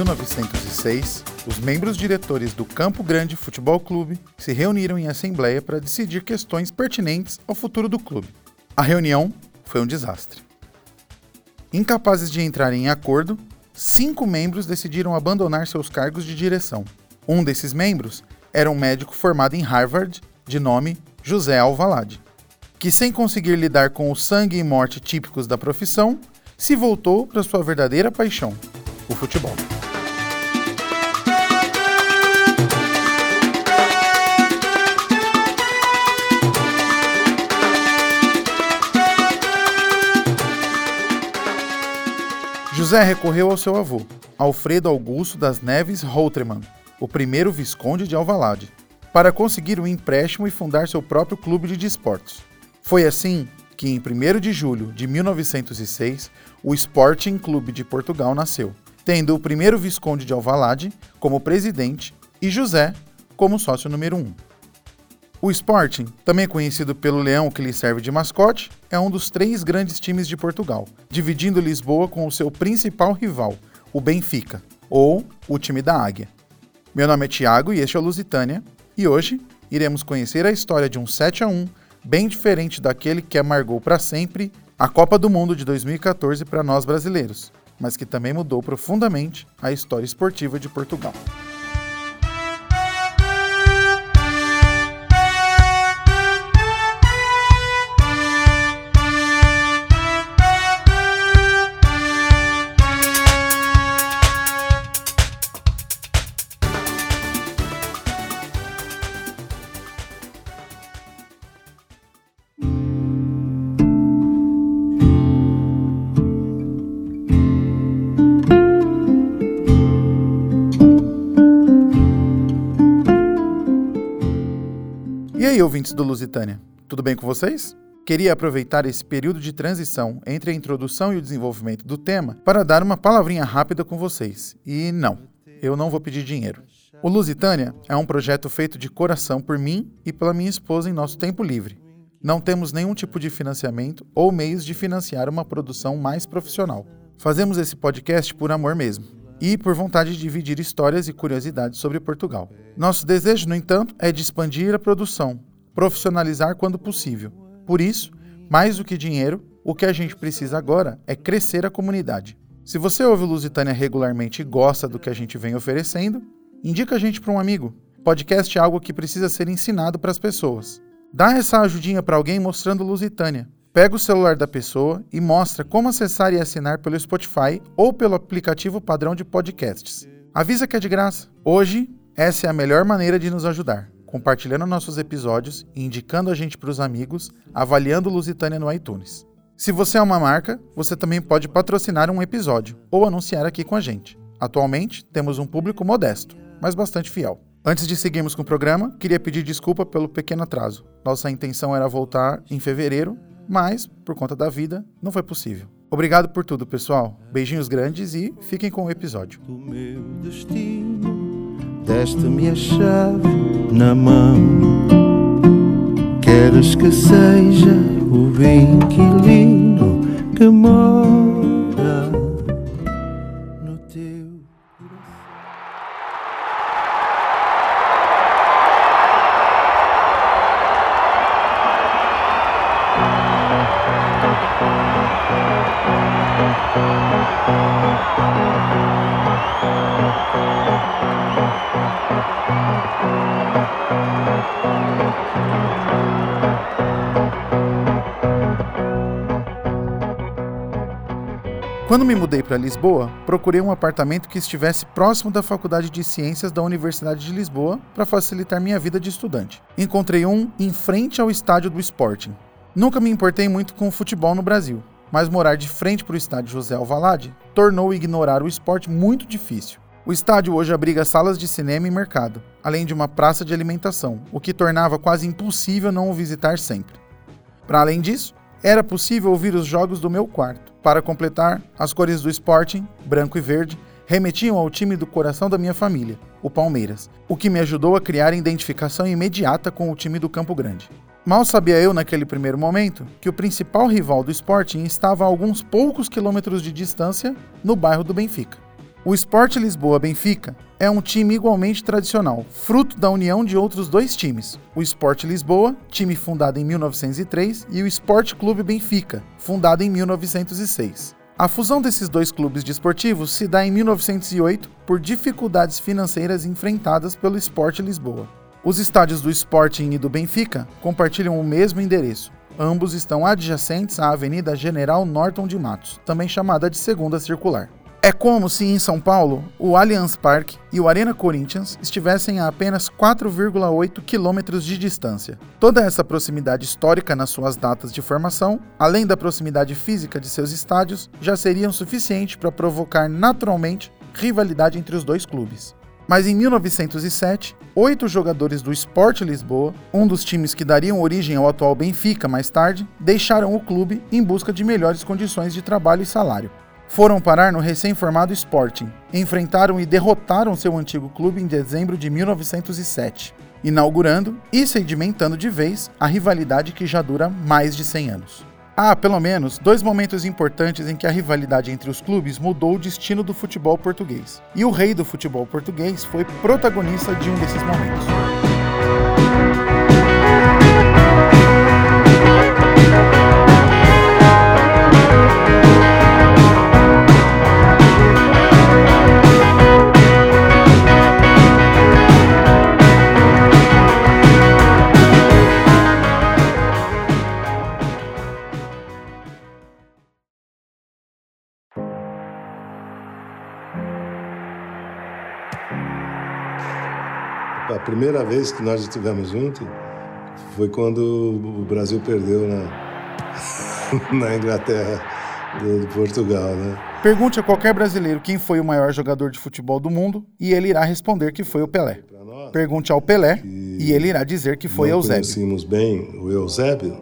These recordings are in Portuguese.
1906, os membros diretores do Campo Grande Futebol Clube se reuniram em assembleia para decidir questões pertinentes ao futuro do clube. A reunião foi um desastre. Incapazes de entrar em acordo, cinco membros decidiram abandonar seus cargos de direção. Um desses membros era um médico formado em Harvard, de nome José Alvalade, que, sem conseguir lidar com o sangue e morte típicos da profissão, se voltou para sua verdadeira paixão, o futebol. José recorreu ao seu avô, Alfredo Augusto das Neves Routremann, o primeiro visconde de Alvalade, para conseguir um empréstimo e fundar seu próprio clube de desportos. Foi assim que, em 1 de julho de 1906, o Sporting Clube de Portugal nasceu, tendo o primeiro visconde de Alvalade como presidente e José como sócio número um. O Sporting, também conhecido pelo leão que lhe serve de mascote, é um dos três grandes times de Portugal, dividindo Lisboa com o seu principal rival, o Benfica, ou o time da Águia. Meu nome é Tiago e este é o Lusitânia, e hoje iremos conhecer a história de um 7 a 1 bem diferente daquele que amargou para sempre a Copa do Mundo de 2014 para nós brasileiros, mas que também mudou profundamente a história esportiva de Portugal. Aí, ouvintes do Lusitânia, tudo bem com vocês? Queria aproveitar esse período de transição entre a introdução e o desenvolvimento do tema para dar uma palavrinha rápida com vocês. E não, eu não vou pedir dinheiro. O Lusitânia é um projeto feito de coração por mim e pela minha esposa em nosso tempo livre. Não temos nenhum tipo de financiamento ou meios de financiar uma produção mais profissional. Fazemos esse podcast por amor mesmo e por vontade de dividir histórias e curiosidades sobre Portugal. Nosso desejo, no entanto, é de expandir a produção, profissionalizar quando possível. Por isso, mais do que dinheiro, o que a gente precisa agora é crescer a comunidade. Se você ouve o Lusitânia regularmente e gosta do que a gente vem oferecendo, indica a gente para um amigo. Podcast é algo que precisa ser ensinado para as pessoas. Dá essa ajudinha para alguém mostrando Lusitânia. Pega o celular da pessoa e mostra como acessar e assinar pelo Spotify ou pelo aplicativo padrão de podcasts. Avisa que é de graça. Hoje, essa é a melhor maneira de nos ajudar, compartilhando nossos episódios e indicando a gente para os amigos, avaliando Lusitânia no iTunes. Se você é uma marca, você também pode patrocinar um episódio ou anunciar aqui com a gente. Atualmente, temos um público modesto, mas bastante fiel. Antes de seguirmos com o programa, queria pedir desculpa pelo pequeno atraso. Nossa intenção era voltar em fevereiro, mas, por conta da vida, não foi possível. Obrigado por tudo, pessoal. Beijinhos grandes e fiquem com o episódio. Deste-me a chave na mão. Queres que seja o inquilino que mora Quando me mudei para Lisboa, procurei um apartamento que estivesse próximo da Faculdade de Ciências da Universidade de Lisboa para facilitar minha vida de estudante. Encontrei um em frente ao estádio do Sporting. Nunca me importei muito com o futebol no Brasil, mas morar de frente para o estádio José Alvalade tornou ignorar o esporte muito difícil. O estádio hoje abriga salas de cinema e mercado, além de uma praça de alimentação, o que tornava quase impossível não o visitar sempre. Para além disso, era possível ouvir os jogos do meu quarto. Para completar, as cores do Sporting, branco e verde, remetiam ao time do coração da minha família, o Palmeiras, o que me ajudou a criar identificação imediata com o time do Campo Grande. Mal sabia eu naquele primeiro momento que o principal rival do Sporting estava a alguns poucos quilômetros de distância no bairro do Benfica. O Sport Lisboa Benfica é um time igualmente tradicional, fruto da união de outros dois times, o Sport Lisboa, time fundado em 1903, e o Sport Clube Benfica, fundado em 1906. A fusão desses dois clubes desportivos se dá em 1908 por dificuldades financeiras enfrentadas pelo Sport Lisboa. Os estádios do Sporting e do Benfica compartilham o mesmo endereço. Ambos estão adjacentes à Avenida General Norton de Matos, também chamada de Segunda Circular. É como se em São Paulo o Allianz Parque e o Arena Corinthians estivessem a apenas 4,8 quilômetros de distância. Toda essa proximidade histórica nas suas datas de formação, além da proximidade física de seus estádios, já seriam suficiente para provocar naturalmente rivalidade entre os dois clubes. Mas em 1907, oito jogadores do Sport Lisboa, um dos times que dariam origem ao atual Benfica mais tarde, deixaram o clube em busca de melhores condições de trabalho e salário foram parar no recém-formado Sporting. Enfrentaram e derrotaram seu antigo clube em dezembro de 1907, inaugurando e sedimentando de vez a rivalidade que já dura mais de 100 anos. Há, pelo menos, dois momentos importantes em que a rivalidade entre os clubes mudou o destino do futebol português. E o rei do futebol português foi protagonista de um desses momentos. A primeira vez que nós estivemos juntos foi quando o Brasil perdeu na, na Inglaterra do, do, Portugal, né? Pergunte a qualquer brasileiro quem foi o maior jogador de futebol do mundo e ele irá responder que foi o Pelé. Pergunte ao Pelé e ele irá dizer que foi Eusébio. Conhecíamos bem o Eusébio,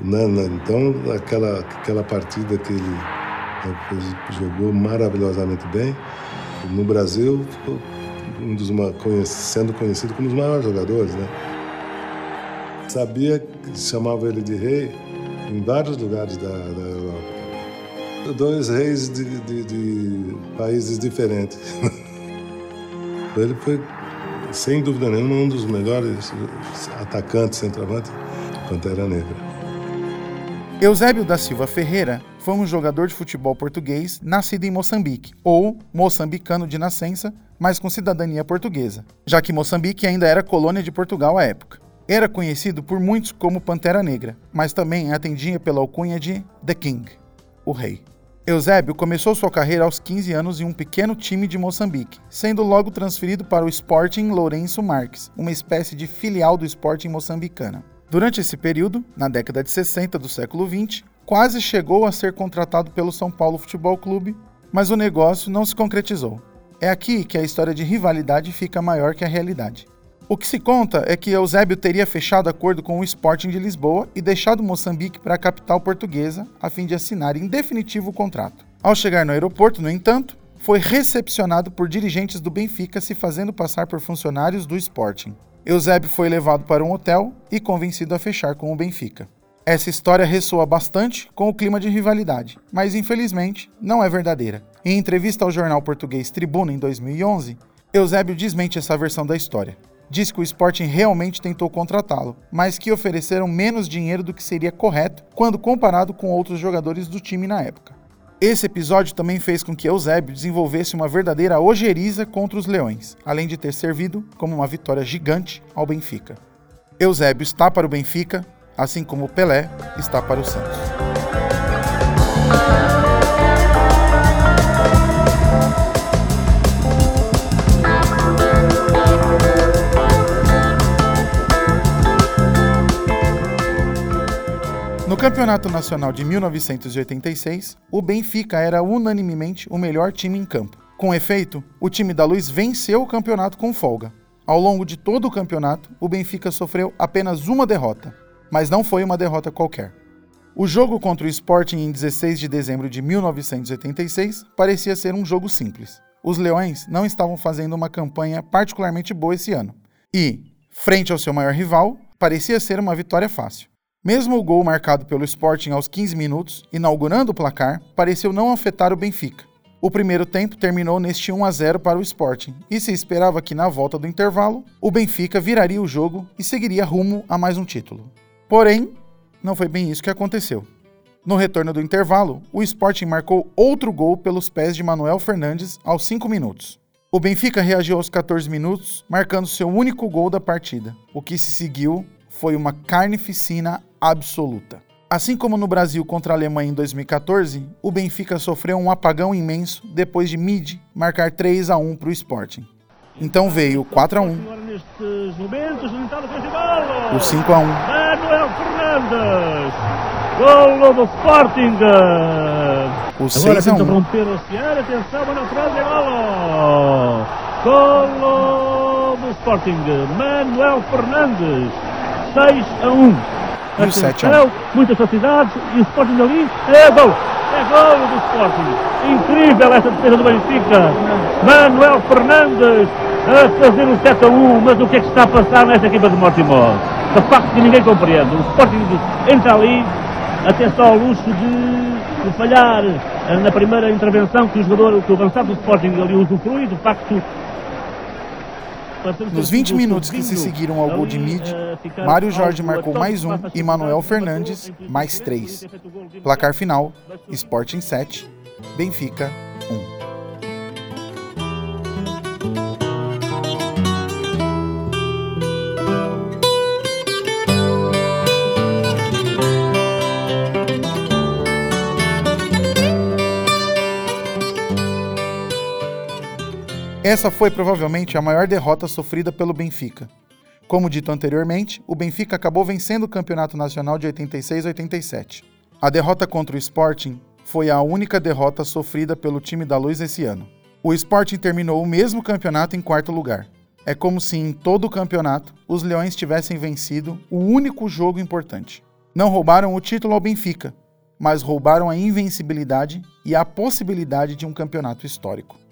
né, então aquela aquela partida que ele jogou maravilhosamente bem no Brasil um dos sendo conhecido como um dos maiores jogadores, né? Sabia que chamava ele de rei em vários lugares da, da Europa. Dois reis de, de, de países diferentes. ele foi, sem dúvida nenhuma, um dos melhores atacantes, centroavante, Pantera Negra. Eusébio da Silva Ferreira foi um jogador de futebol português nascido em Moçambique, ou moçambicano de nascença, mas com cidadania portuguesa, já que Moçambique ainda era colônia de Portugal à época. Era conhecido por muitos como Pantera Negra, mas também atendia pela alcunha de The King, o rei. Eusébio começou sua carreira aos 15 anos em um pequeno time de Moçambique, sendo logo transferido para o Sporting Lourenço Marques, uma espécie de filial do Sporting moçambicana. Durante esse período, na década de 60 do século 20, quase chegou a ser contratado pelo São Paulo Futebol Clube, mas o negócio não se concretizou. É aqui que a história de rivalidade fica maior que a realidade. O que se conta é que Eusébio teria fechado acordo com o Sporting de Lisboa e deixado Moçambique para a capital portuguesa a fim de assinar em definitivo o contrato. Ao chegar no aeroporto, no entanto, foi recepcionado por dirigentes do Benfica se fazendo passar por funcionários do Sporting. Eusébio foi levado para um hotel e convencido a fechar com o Benfica. Essa história ressoa bastante com o clima de rivalidade, mas infelizmente não é verdadeira. Em entrevista ao jornal português Tribuna em 2011, Eusébio desmente essa versão da história. Diz que o Sporting realmente tentou contratá-lo, mas que ofereceram menos dinheiro do que seria correto quando comparado com outros jogadores do time na época. Esse episódio também fez com que Eusébio desenvolvesse uma verdadeira ojeriza contra os Leões, além de ter servido como uma vitória gigante ao Benfica. Eusébio está para o Benfica, assim como Pelé está para o Santos. No Campeonato Nacional de 1986, o Benfica era unanimemente o melhor time em campo. Com efeito, o time da Luz venceu o campeonato com folga. Ao longo de todo o campeonato, o Benfica sofreu apenas uma derrota, mas não foi uma derrota qualquer. O jogo contra o Sporting em 16 de dezembro de 1986 parecia ser um jogo simples. Os Leões não estavam fazendo uma campanha particularmente boa esse ano. E, frente ao seu maior rival, parecia ser uma vitória fácil. Mesmo o gol marcado pelo Sporting aos 15 minutos, inaugurando o placar, pareceu não afetar o Benfica. O primeiro tempo terminou neste 1 a 0 para o Sporting e se esperava que na volta do intervalo o Benfica viraria o jogo e seguiria rumo a mais um título. Porém, não foi bem isso que aconteceu. No retorno do intervalo, o Sporting marcou outro gol pelos pés de Manuel Fernandes aos 5 minutos. O Benfica reagiu aos 14 minutos, marcando seu único gol da partida. O que se seguiu foi uma carnificina absoluta. Assim como no Brasil contra a Alemanha em 2014, o Benfica sofreu um apagão imenso depois de Mid marcar 3 a 1 para o Sporting. Então veio 4 a 1, o 5 a 1, Manuel Fernandes, golo do Sporting. o 6 a 1, romper o Oceano, atenção, Manuel Fernandes, é golo. Golo do Sporting, Manuel Fernandes, 6 a 1. E o 7 a 1. Atenção, Muitas facilidades e o Sporting ali é gol. É gol do Sporting. Incrível essa defesa do Benfica. Manuel Fernandes a fazer o 7 a 1. Mas o que é que está a passar nesta equipa de Mortimor? De facto que ninguém compreende. O Sporting entra ali até só ao luxo de, de falhar eh, na primeira intervenção que o jogador, que o avançado do Sporting ali usufrui. De facto, Nos 20 minutos que se seguiram ao gol de Mid, Mário Jorge marcou mais um e Manuel Fernandes mais três. Placar final: Sporting 7, Benfica 1. Essa foi provavelmente a maior derrota sofrida pelo Benfica. Como dito anteriormente, o Benfica acabou vencendo o Campeonato Nacional de 86-87. A derrota contra o Sporting foi a única derrota sofrida pelo time da Luz esse ano. O Sporting terminou o mesmo campeonato em quarto lugar. É como se em todo o campeonato os Leões tivessem vencido o único jogo importante. Não roubaram o título ao Benfica, mas roubaram a invencibilidade e a possibilidade de um campeonato histórico.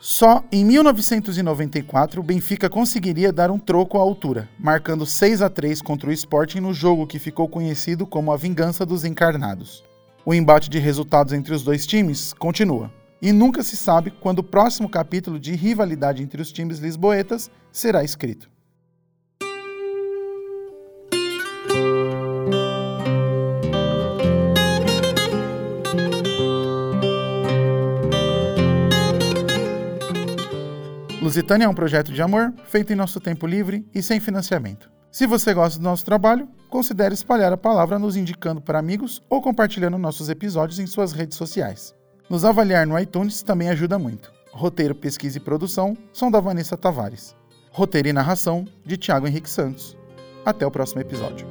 Só em 1994 o Benfica conseguiria dar um troco à altura, marcando 6 a 3 contra o Sporting no jogo que ficou conhecido como a Vingança dos Encarnados. O embate de resultados entre os dois times continua, e nunca se sabe quando o próximo capítulo de rivalidade entre os times lisboetas será escrito. Lusitânia é um projeto de amor feito em nosso tempo livre e sem financiamento. Se você gosta do nosso trabalho, considere espalhar a palavra nos indicando para amigos ou compartilhando nossos episódios em suas redes sociais. Nos avaliar no iTunes também ajuda muito. Roteiro, pesquisa e produção são da Vanessa Tavares. Roteiro e narração de Tiago Henrique Santos. Até o próximo episódio.